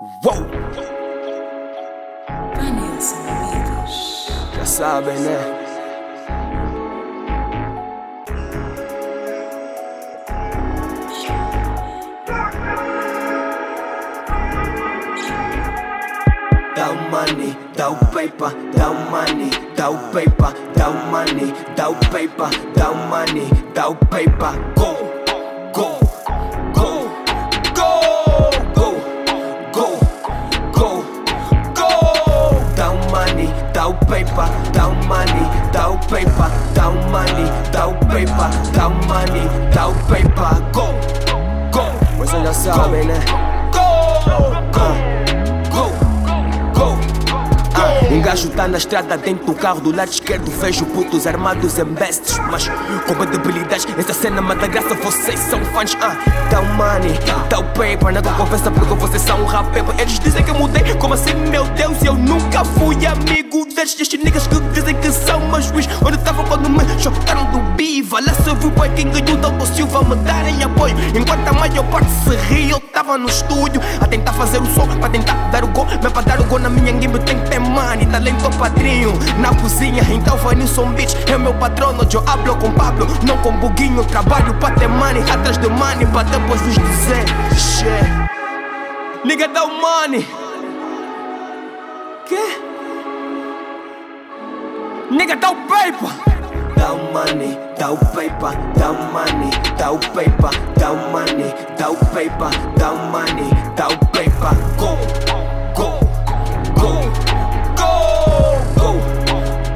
Uou! Já sabem, né? Dá o money, dá o paper, dá o money, dá o paper, dá o money, dá o paper, dá o money, dá o paper. Go, paper, o money, o paper. Go, go. Vocês já sabem, né? Go, go, go. Go! Ah, um gajo tá na estrada dentro do carro do lado esquerdo Vejo putos armados em bestes Mas com debilidades Essa cena manda graça, vocês são fãs ah, o money, dá o paper Nada compensa porque vocês são rap paper Eles dizem que eu mudei, como assim meu Deus Eu nunca fui amigo destes Estes niggas que chocaram do biva Lá se viu boy quem ganhou do Silva Me darem apoio Enquanto a maior parte se ri Eu tava no estúdio a tentar fazer o som Pra tentar dar o gol Mas pra dar o gol na minha game tem que ter money. Talento padrinho na cozinha Então Vanilson Beach é meu patrono Eu hablo com Pablo, não com Buguinho Trabalho pra ter money, atrás de money Pra depois vos dizer Shit. Nigga dá o money. Que? Nigga dá o paper Dá o money, dá o paper, dá o money, dá o paper, dá o money, dá o paper, dá o money, dá o paper. Go, go, go, go, go,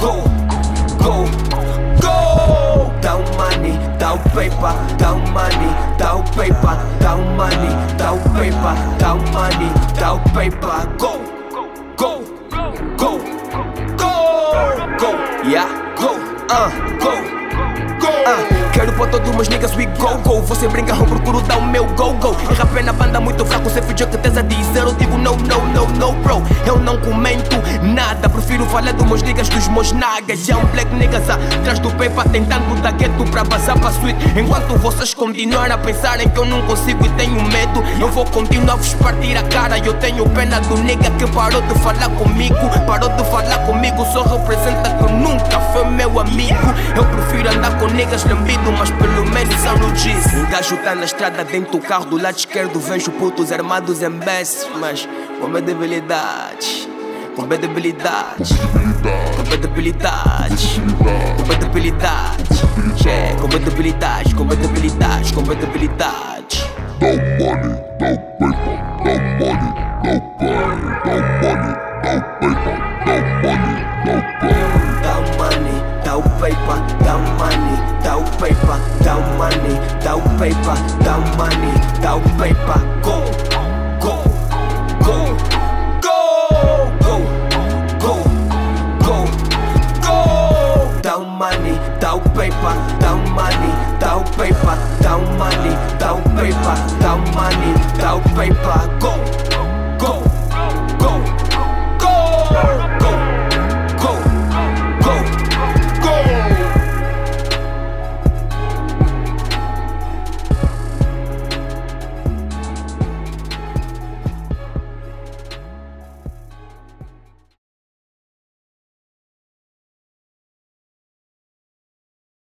go, go, go. Dá o money, dá o paper, dá o money, dá o paper, dá o money, dá o paper, dá o money, dá o paper. Go, go, go, go, go, yeah, go, uh, go. Ah, quero pôr todos meus niggas we go go. Você brinca, eu procuro dar o meu go go. E rapé na banda muito fraco, você fingiu que tens a dizer Eu digo no, no, no, no bro. Eu não comento nada Prefiro falar dos meus niggas, dos meus nagas. Já um black niggas atrás do paper Tentando dar gueto pra passar pra suite Enquanto vocês continuarem a pensarem que eu não consigo e tenho medo Eu vou continuar a vos partir a cara. Eu tenho pena do nigga que parou de falar comigo Parou de falar comigo, só representa que nunca foi meu amigo. Eu prefiro andar com niggas lambido, mas pelo menos eu não. Um gajo tá na estrada dentro do carro do lado esquerdo, vejo putos armados em besses, mas com minha debilidade. Com minha debilidade, com minha debilidade, com minha debilidade, yeah, com minha debilidade, com minha debilidade, com minha debilidade. Dá o money, paper, dá o money, dá o paper. Go, go,